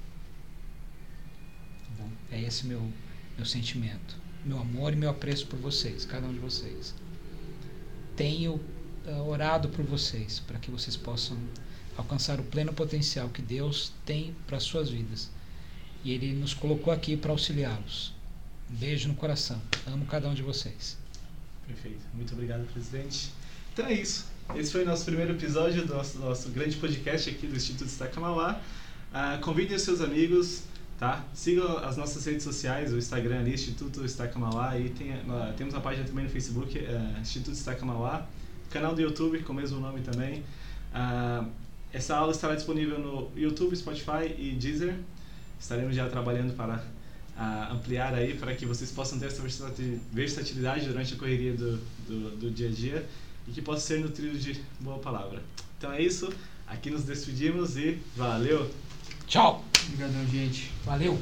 Tá bom? É esse meu meu sentimento, meu amor e meu apreço por vocês, cada um de vocês. Tenho uh, orado por vocês para que vocês possam alcançar o pleno potencial que Deus tem para as suas vidas. E Ele nos colocou aqui para auxiliá-los. Um beijo no coração. Amo cada um de vocês. Perfeito. Muito obrigado, presidente. Então é isso. Esse foi o nosso primeiro episódio do nosso, nosso grande podcast aqui do Instituto Destaca Mauá. Uh, convidem os seus amigos, tá? Sigam as nossas redes sociais, o Instagram ali, Instituto Destaca Mauá, e tem, uh, temos uma página também no Facebook, uh, Instituto Destaca Mauá, canal do YouTube com o mesmo nome também. Uh, essa aula estará disponível no YouTube, Spotify e Deezer. Estaremos já trabalhando para ampliar aí, para que vocês possam ter essa versatilidade durante a correria do, do, do dia a dia e que possa ser nutrido de boa palavra. Então é isso, aqui nos despedimos e valeu! Tchau! Obrigadão, gente. Valeu!